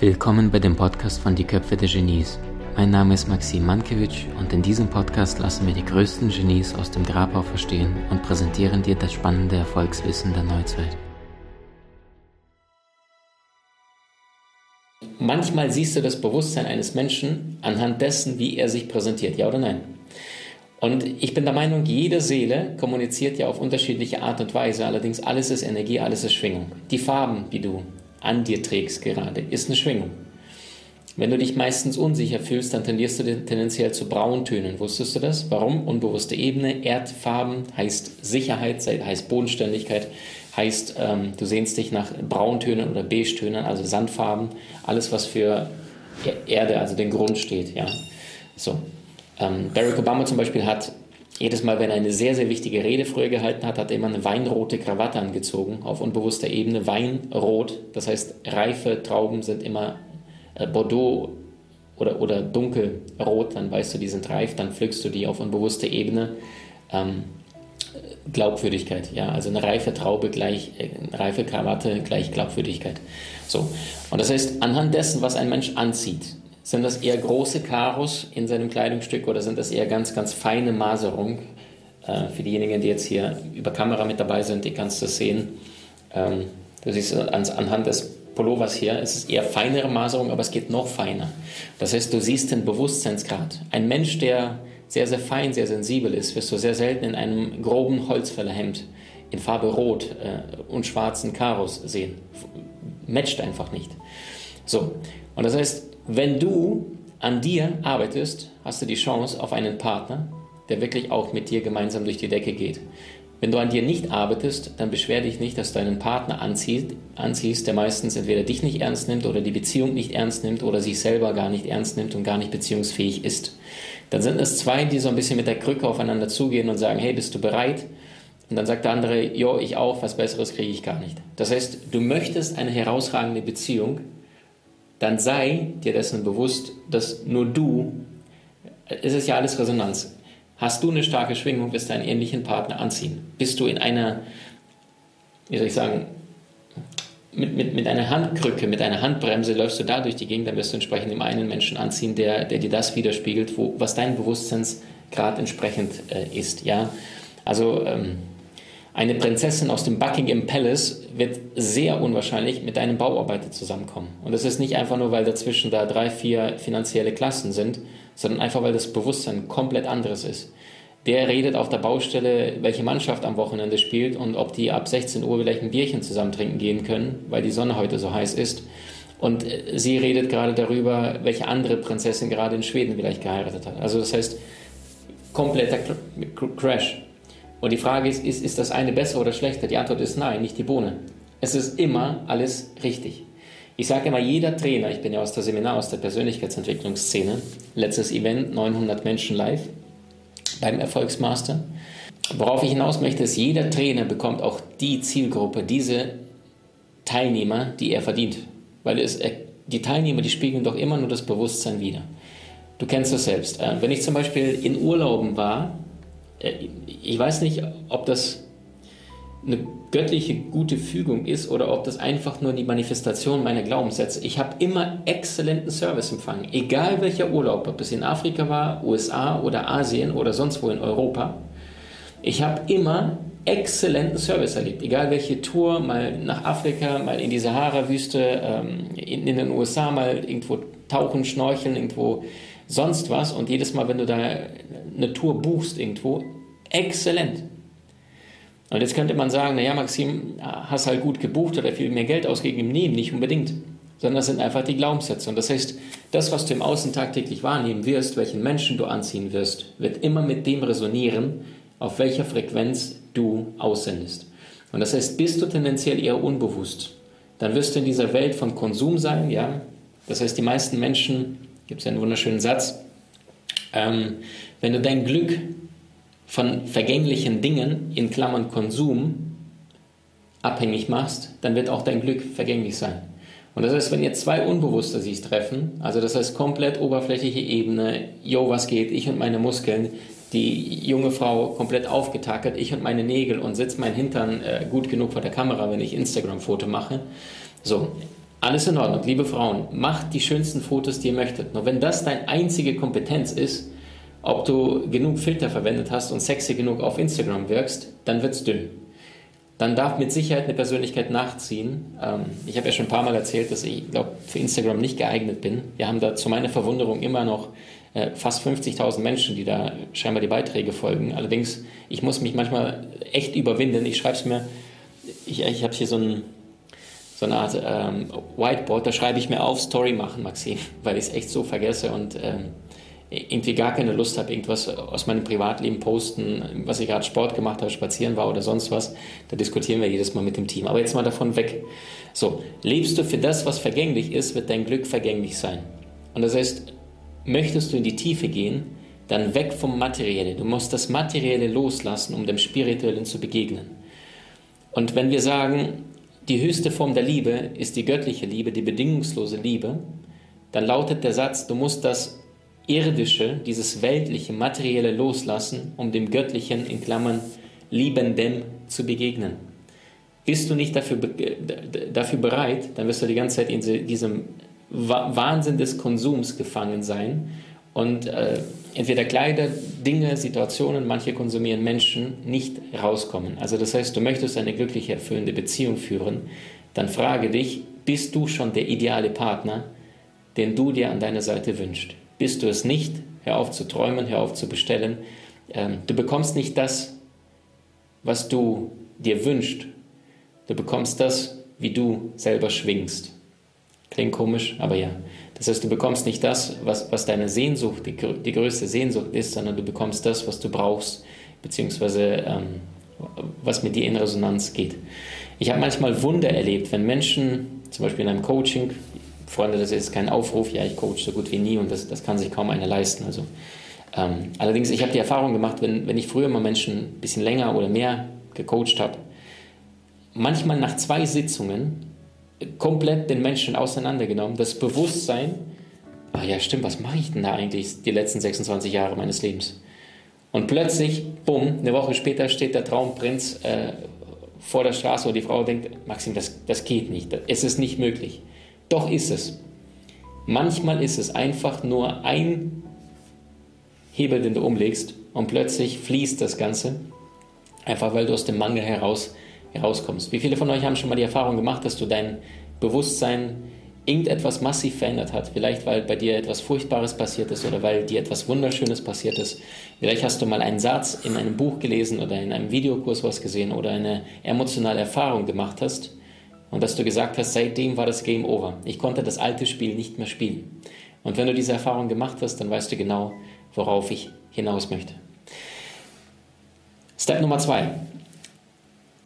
Willkommen bei dem Podcast von Die Köpfe der Genies. Mein Name ist Maxim Mankewitsch und in diesem Podcast lassen wir die größten Genies aus dem Grabau verstehen und präsentieren dir das spannende Erfolgswissen der Neuzeit. Manchmal siehst du das Bewusstsein eines Menschen anhand dessen, wie er sich präsentiert, ja oder nein? Und ich bin der Meinung, jede Seele kommuniziert ja auf unterschiedliche Art und Weise, allerdings alles ist Energie, alles ist Schwingung. Die Farben, die du an dir trägst gerade, ist eine Schwingung. Wenn du dich meistens unsicher fühlst, dann tendierst du tendenziell zu Brauntönen. Wusstest du das? Warum? Unbewusste Ebene. Erdfarben heißt Sicherheit, heißt Bodenständigkeit, heißt, ähm, du sehnst dich nach Brauntönen oder Beige-Tönen, also Sandfarben. Alles, was für Erde, also den Grund steht. Ja? So. Ähm, Barack Obama zum Beispiel hat jedes Mal, wenn er eine sehr, sehr wichtige Rede früher gehalten hat, hat er immer eine weinrote Krawatte angezogen, auf unbewusster Ebene. Weinrot, das heißt, reife Trauben sind immer äh, Bordeaux oder, oder dunkelrot, dann weißt du, die sind reif, dann pflückst du die auf unbewusster Ebene. Ähm, Glaubwürdigkeit, ja, also eine reife Traube gleich, äh, eine reife Krawatte gleich Glaubwürdigkeit. So, und das heißt, anhand dessen, was ein Mensch anzieht, sind das eher große Karos in seinem Kleidungsstück oder sind das eher ganz, ganz feine Maserung? Äh, für diejenigen, die jetzt hier über Kamera mit dabei sind, die kannst du sehen. Ähm, du siehst anhand des Pullovers hier, es ist eher feinere Maserung, aber es geht noch feiner. Das heißt, du siehst den Bewusstseinsgrad. Ein Mensch, der sehr, sehr fein, sehr sensibel ist, wirst du sehr selten in einem groben Holzfällerhemd in Farbe Rot äh, und schwarzen Karos sehen. Matcht einfach nicht. So, und das heißt, wenn du an dir arbeitest, hast du die Chance auf einen Partner, der wirklich auch mit dir gemeinsam durch die Decke geht. Wenn du an dir nicht arbeitest, dann beschwer dich nicht, dass du einen Partner anziehst, anziehst, der meistens entweder dich nicht ernst nimmt oder die Beziehung nicht ernst nimmt oder sich selber gar nicht ernst nimmt und gar nicht beziehungsfähig ist. Dann sind es zwei, die so ein bisschen mit der Krücke aufeinander zugehen und sagen, hey, bist du bereit? Und dann sagt der andere, jo, ich auch, was Besseres kriege ich gar nicht. Das heißt, du möchtest eine herausragende Beziehung, dann sei dir dessen bewusst, dass nur du, es ist ja alles Resonanz, hast du eine starke Schwingung, wirst du einen ähnlichen Partner anziehen. Bist du in einer, wie soll ich sagen, mit, mit, mit einer Handkrücke, mit einer Handbremse läufst du da durch die Gegend, dann wirst du entsprechend im einen Menschen anziehen, der, der dir das widerspiegelt, wo, was dein Bewusstseinsgrad entsprechend äh, ist. Ja? Also ähm, eine Prinzessin aus dem Buckingham Palace wird sehr unwahrscheinlich mit einem Bauarbeiter zusammenkommen. Und das ist nicht einfach nur, weil dazwischen da drei, vier finanzielle Klassen sind, sondern einfach, weil das Bewusstsein komplett anderes ist. Der redet auf der Baustelle, welche Mannschaft am Wochenende spielt und ob die ab 16 Uhr vielleicht ein Bierchen zusammen trinken gehen können, weil die Sonne heute so heiß ist. Und äh, sie redet gerade darüber, welche andere Prinzessin gerade in Schweden vielleicht geheiratet hat. Also das heißt, kompletter Crash. Und die Frage ist, ist, ist das eine besser oder schlechter? Die Antwort ist nein, nicht die Bohne. Es ist immer alles richtig. Ich sage immer, jeder Trainer, ich bin ja aus der Seminar, aus der Persönlichkeitsentwicklungsszene, letztes Event, 900 Menschen live beim Erfolgsmaster. Worauf ich hinaus möchte, ist, jeder Trainer bekommt auch die Zielgruppe, diese Teilnehmer, die er verdient. Weil es, die Teilnehmer, die spiegeln doch immer nur das Bewusstsein wider. Du kennst das selbst. Äh, wenn ich zum Beispiel in Urlauben war, äh, ich weiß nicht, ob das eine göttliche gute Fügung ist oder ob das einfach nur die Manifestation meiner Glaubenssätze. Ich habe immer exzellenten Service empfangen, egal welcher Urlaub, ob es in Afrika war, USA oder Asien oder sonst wo in Europa. Ich habe immer exzellenten Service erlebt, egal welche Tour, mal nach Afrika, mal in die Sahara-Wüste, ähm, in den USA, mal irgendwo tauchen, schnorcheln, irgendwo sonst was. Und jedes Mal, wenn du da eine Tour buchst irgendwo, exzellent. Und jetzt könnte man sagen, naja, Maxim, hast halt gut gebucht oder viel mehr Geld ausgegeben. Nee, nicht unbedingt. Sondern das sind einfach die Glaubenssätze. Und das heißt, das, was du im Außen tagtäglich wahrnehmen wirst, welchen Menschen du anziehen wirst, wird immer mit dem resonieren, auf welcher Frequenz du aussendest. Und das heißt, bist du tendenziell eher unbewusst, dann wirst du in dieser Welt von Konsum sein, ja. Das heißt, die meisten Menschen, gibt es ja einen wunderschönen Satz, ähm, wenn du dein Glück von vergänglichen Dingen, in Klammern Konsum, abhängig machst, dann wird auch dein Glück vergänglich sein. Und das heißt, wenn ihr zwei Unbewusste sich treffen, also das heißt komplett oberflächliche Ebene, yo, was geht, ich und meine Muskeln, die junge Frau komplett aufgetackert, ich und meine Nägel und sitzt mein Hintern äh, gut genug vor der Kamera, wenn ich Instagram-Foto mache. So, Alles in Ordnung, liebe Frauen, macht die schönsten Fotos, die ihr möchtet. Nur wenn das deine einzige Kompetenz ist, ob du genug Filter verwendet hast und sexy genug auf Instagram wirkst, dann wird es dünn. Dann darf mit Sicherheit eine Persönlichkeit nachziehen. Ähm, ich habe ja schon ein paar Mal erzählt, dass ich, glaube für Instagram nicht geeignet bin. Wir haben da zu meiner Verwunderung immer noch äh, fast 50.000 Menschen, die da scheinbar die Beiträge folgen. Allerdings, ich muss mich manchmal echt überwinden. Ich schreibe es mir, ich, ich habe hier so, ein, so eine Art ähm, Whiteboard, da schreibe ich mir auf, Story machen, Maxim, weil ich es echt so vergesse und ähm, irgendwie gar keine Lust habe, irgendwas aus meinem Privatleben posten, was ich gerade Sport gemacht habe, spazieren war oder sonst was. Da diskutieren wir jedes Mal mit dem Team. Aber jetzt mal davon weg. So, lebst du für das, was vergänglich ist, wird dein Glück vergänglich sein. Und das heißt, möchtest du in die Tiefe gehen, dann weg vom Materiellen. Du musst das Materielle loslassen, um dem Spirituellen zu begegnen. Und wenn wir sagen, die höchste Form der Liebe ist die göttliche Liebe, die bedingungslose Liebe, dann lautet der Satz, du musst das Irdische, dieses weltliche, materielle loslassen, um dem Göttlichen in Klammern Liebendem zu begegnen. Bist du nicht dafür, dafür bereit, dann wirst du die ganze Zeit in diesem Wahnsinn des Konsums gefangen sein und äh, entweder Kleider, Dinge, Situationen, manche konsumieren Menschen, nicht rauskommen. Also das heißt, du möchtest eine glückliche, erfüllende Beziehung führen, dann frage dich, bist du schon der ideale Partner, den du dir an deiner Seite wünschst? Bist du es nicht, hör auf zu träumen, hör auf zu bestellen. Ähm, du bekommst nicht das, was du dir wünschst. Du bekommst das, wie du selber schwingst. Klingt komisch, aber ja. Das heißt, du bekommst nicht das, was, was deine Sehnsucht, die, die größte Sehnsucht ist, sondern du bekommst das, was du brauchst, beziehungsweise ähm, was mit dir in Resonanz geht. Ich habe manchmal Wunder erlebt, wenn Menschen, zum Beispiel in einem Coaching, Freunde, das ist kein Aufruf, ja, ich coach so gut wie nie und das, das kann sich kaum einer leisten. Also, ähm, allerdings, ich habe die Erfahrung gemacht, wenn, wenn ich früher mal Menschen ein bisschen länger oder mehr gecoacht habe, manchmal nach zwei Sitzungen komplett den Menschen auseinandergenommen. Das Bewusstsein, ah ja, stimmt, was mache ich denn da eigentlich die letzten 26 Jahre meines Lebens? Und plötzlich, bumm, eine Woche später steht der Traumprinz äh, vor der Straße und die Frau denkt, Maxim, das, das geht nicht, es ist nicht möglich. Doch ist es. Manchmal ist es einfach nur ein Hebel, den du umlegst und plötzlich fließt das Ganze, einfach weil du aus dem Mangel heraus herauskommst. Wie viele von euch haben schon mal die Erfahrung gemacht, dass du dein Bewusstsein irgendetwas massiv verändert hat? Vielleicht weil bei dir etwas Furchtbares passiert ist oder weil dir etwas Wunderschönes passiert ist. Vielleicht hast du mal einen Satz in einem Buch gelesen oder in einem Videokurs was gesehen oder eine emotionale Erfahrung gemacht hast und dass du gesagt hast, seitdem war das Game over. Ich konnte das alte Spiel nicht mehr spielen. Und wenn du diese Erfahrung gemacht hast, dann weißt du genau, worauf ich hinaus möchte. Step Nummer zwei.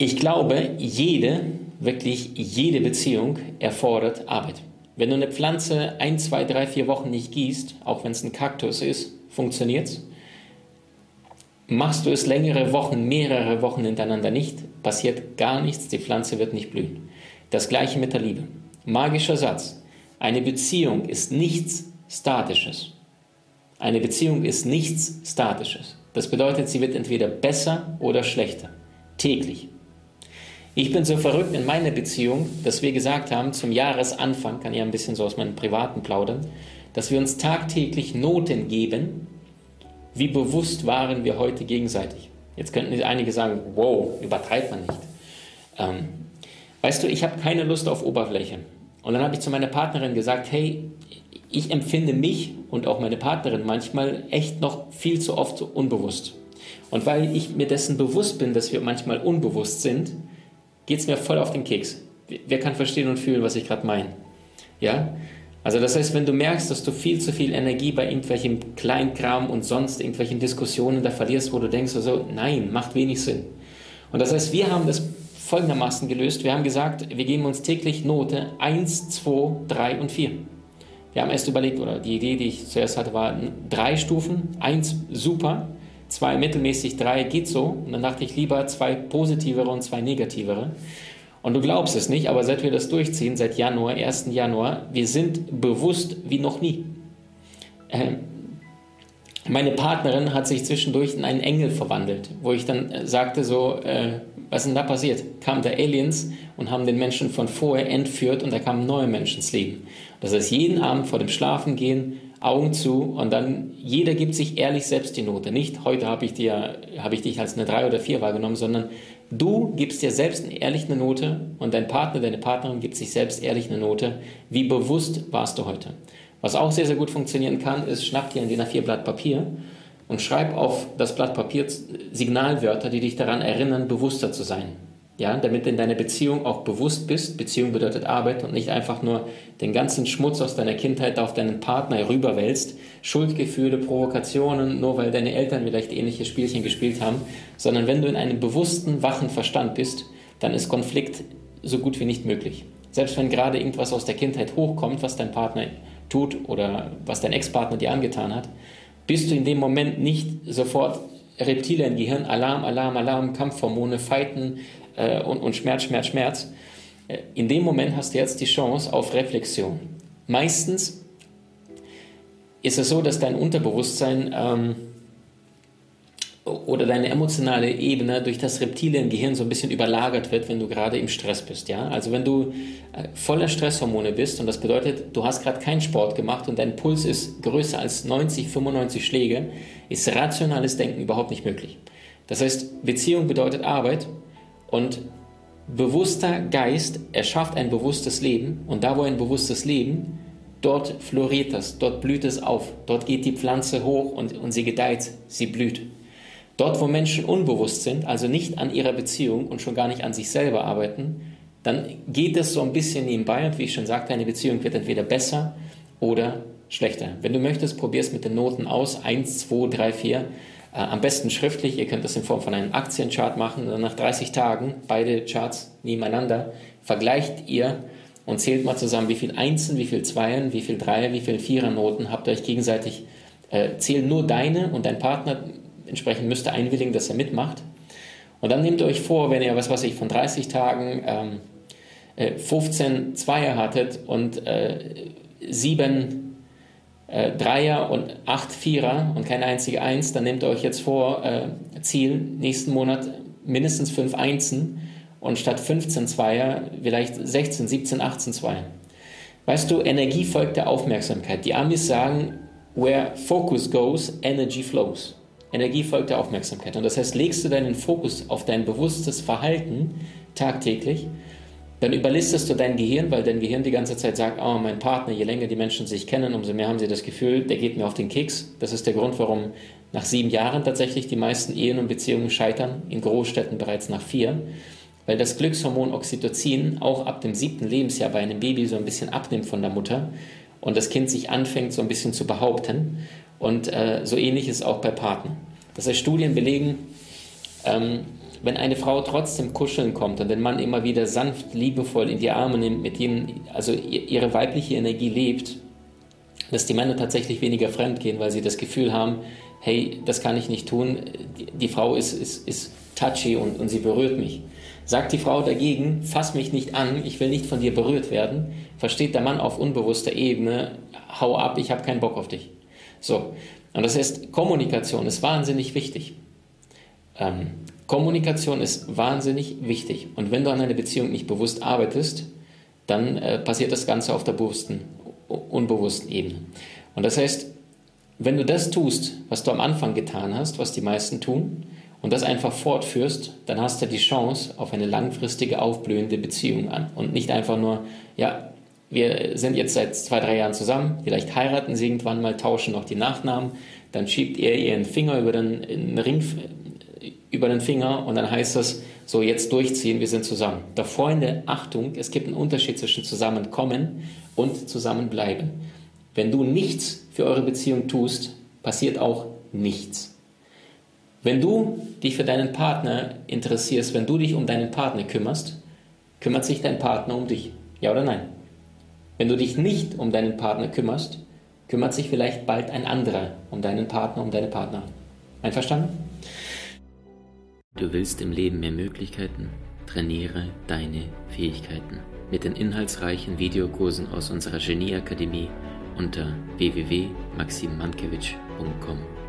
Ich glaube, jede, wirklich jede Beziehung erfordert Arbeit. Wenn du eine Pflanze ein, zwei, drei, vier Wochen nicht gießt, auch wenn es ein Kaktus ist, funktioniert es. Machst du es längere Wochen, mehrere Wochen hintereinander nicht, passiert gar nichts, die Pflanze wird nicht blühen. Das gleiche mit der Liebe. Magischer Satz. Eine Beziehung ist nichts Statisches. Eine Beziehung ist nichts Statisches. Das bedeutet, sie wird entweder besser oder schlechter. Täglich. Ich bin so verrückt in meiner Beziehung, dass wir gesagt haben, zum Jahresanfang, kann ich ein bisschen so aus meinem Privaten plaudern, dass wir uns tagtäglich Noten geben, wie bewusst waren wir heute gegenseitig. Jetzt könnten einige sagen, wow, übertreibt man nicht. Ähm, weißt du, ich habe keine Lust auf Oberfläche. Und dann habe ich zu meiner Partnerin gesagt, hey, ich empfinde mich und auch meine Partnerin manchmal echt noch viel zu oft unbewusst. Und weil ich mir dessen bewusst bin, dass wir manchmal unbewusst sind, geht es mir voll auf den Keks. Wer kann verstehen und fühlen, was ich gerade meine? Ja? Also das heißt, wenn du merkst, dass du viel zu viel Energie bei irgendwelchem Kleinkram und sonst irgendwelchen Diskussionen da verlierst, wo du denkst, also nein, macht wenig Sinn. Und das heißt, wir haben das folgendermaßen gelöst. Wir haben gesagt, wir geben uns täglich Note 1, 2, 3 und 4. Wir haben erst überlegt, oder die Idee, die ich zuerst hatte, war drei Stufen. Eins super, zwei mittelmäßig, drei geht so. Und dann dachte ich lieber zwei positivere und zwei negativere. Und du glaubst es nicht, aber seit wir das durchziehen, seit Januar, 1. Januar, wir sind bewusst wie noch nie. Ähm, meine Partnerin hat sich zwischendurch in einen Engel verwandelt, wo ich dann äh, sagte so, äh, Was ist denn da passiert? Kamen da Aliens und haben den Menschen von vorher entführt und da kamen neue Menschen ins Leben. Das heißt, jeden Abend vor dem Schlafengehen Augen zu und dann jeder gibt sich ehrlich selbst die Note. Nicht heute habe ich, dir, ich dich als eine 3 oder 4 wahrgenommen, sondern du gibst dir selbst ehrlich eine Note und dein Partner, deine Partnerin gibt sich selbst ehrlich eine Note. Wie bewusst warst du heute? Was auch sehr, sehr gut funktionieren kann, ist, schnapp dir ein DIN A4 Blatt Papier und schreib auf das Blatt Papier Signalwörter, die dich daran erinnern, bewusster zu sein. Ja, damit du in deiner Beziehung auch bewusst bist. Beziehung bedeutet Arbeit und nicht einfach nur den ganzen Schmutz aus deiner Kindheit auf deinen Partner rüberwälzt. Schuldgefühle, Provokationen, nur weil deine Eltern vielleicht ähnliche Spielchen gespielt haben. Sondern wenn du in einem bewussten, wachen Verstand bist, dann ist Konflikt so gut wie nicht möglich. Selbst wenn gerade irgendwas aus der Kindheit hochkommt, was dein Partner tut oder was dein Ex-Partner dir angetan hat, bist du in dem Moment nicht sofort Reptilien, Gehirn, Alarm, Alarm, Alarm, Kampfhormone, Fighten, äh, und, und Schmerz, Schmerz, Schmerz. Äh, in dem Moment hast du jetzt die Chance auf Reflexion. Meistens ist es so, dass dein Unterbewusstsein ähm, oder deine emotionale Ebene durch das Reptiliengehirn so ein bisschen überlagert wird, wenn du gerade im Stress bist. Ja? Also wenn du äh, voller Stresshormone bist und das bedeutet, du hast gerade keinen Sport gemacht und dein Puls ist größer als 90, 95 Schläge, ist rationales Denken überhaupt nicht möglich. Das heißt, Beziehung bedeutet Arbeit und bewusster Geist erschafft ein bewusstes Leben und da, wo ein bewusstes Leben, dort floriert es, dort blüht es auf, dort geht die Pflanze hoch und, und sie gedeiht, sie blüht. Dort, wo Menschen unbewusst sind, also nicht an ihrer Beziehung und schon gar nicht an sich selber arbeiten, dann geht es so ein bisschen nebenbei und wie ich schon sagte, eine Beziehung wird entweder besser oder schlechter. Wenn du möchtest, probier es mit den Noten aus, 1, 2, 3, 4 äh, am besten schriftlich, ihr könnt das in Form von einem Aktienchart machen. Nach 30 Tagen, beide Charts nebeneinander, vergleicht ihr und zählt mal zusammen, wie viel Einsen, wie viel Zweiern, wie viel Dreier, wie viel Vierernoten habt ihr euch gegenseitig. Äh, zählt nur deine und dein Partner entsprechend müsste einwilligen, dass er mitmacht. Und dann nehmt ihr euch vor, wenn ihr, was weiß ich, von 30 Tagen ähm, äh, 15 Zweier hattet und äh, 7 äh, Dreier und acht Vierer und keine einzige Eins, dann nehmt ihr euch jetzt vor, äh, Ziel, nächsten Monat mindestens fünf Einsen und statt 15 Zweier vielleicht 16, 17, 18 Zweier. Weißt du, Energie folgt der Aufmerksamkeit. Die Amis sagen, where focus goes, energy flows. Energie folgt der Aufmerksamkeit. Und das heißt, legst du deinen Fokus auf dein bewusstes Verhalten tagtäglich, dann überlistest du dein Gehirn, weil dein Gehirn die ganze Zeit sagt, oh, mein Partner, je länger die Menschen sich kennen, umso mehr haben sie das Gefühl, der geht mir auf den Keks. Das ist der Grund, warum nach sieben Jahren tatsächlich die meisten Ehen und Beziehungen scheitern, in Großstädten bereits nach vier, weil das Glückshormon Oxytocin auch ab dem siebten Lebensjahr bei einem Baby so ein bisschen abnimmt von der Mutter und das Kind sich anfängt so ein bisschen zu behaupten. Und äh, so ähnlich ist auch bei Partnern. Das heißt, Studien belegen, ähm, wenn eine Frau trotzdem kuscheln kommt und den Mann immer wieder sanft, liebevoll in die Arme nimmt, mit ihm also ihre weibliche Energie lebt, dass die Männer tatsächlich weniger fremd gehen, weil sie das Gefühl haben, hey, das kann ich nicht tun, die, die Frau ist, ist, ist touchy und, und sie berührt mich. Sagt die Frau dagegen, fass mich nicht an, ich will nicht von dir berührt werden, versteht der Mann auf unbewusster Ebene, hau ab, ich habe keinen Bock auf dich. So, und das heißt, Kommunikation ist wahnsinnig wichtig. Ähm, Kommunikation ist wahnsinnig wichtig. Und wenn du an einer Beziehung nicht bewusst arbeitest, dann äh, passiert das Ganze auf der bewussten, unbewussten Ebene. Und das heißt, wenn du das tust, was du am Anfang getan hast, was die meisten tun, und das einfach fortführst, dann hast du die Chance auf eine langfristige, aufblühende Beziehung an. Und nicht einfach nur, ja, wir sind jetzt seit zwei, drei Jahren zusammen, vielleicht heiraten sie irgendwann mal, tauschen noch die Nachnamen, dann schiebt er ihren Finger über den Ring, über den Finger und dann heißt das, so jetzt durchziehen, wir sind zusammen. Da Freunde, Achtung, es gibt einen Unterschied zwischen zusammenkommen und zusammenbleiben. Wenn du nichts für eure Beziehung tust, passiert auch nichts. Wenn du dich für deinen Partner interessierst, wenn du dich um deinen Partner kümmerst, kümmert sich dein Partner um dich. Ja oder nein? Wenn du dich nicht um deinen Partner kümmerst, kümmert sich vielleicht bald ein anderer um deinen Partner, um deine Partnerin. Einverstanden? Du willst im Leben mehr Möglichkeiten? Trainiere deine Fähigkeiten mit den inhaltsreichen Videokursen aus unserer Genieakademie unter www.maximmankiewicz.com.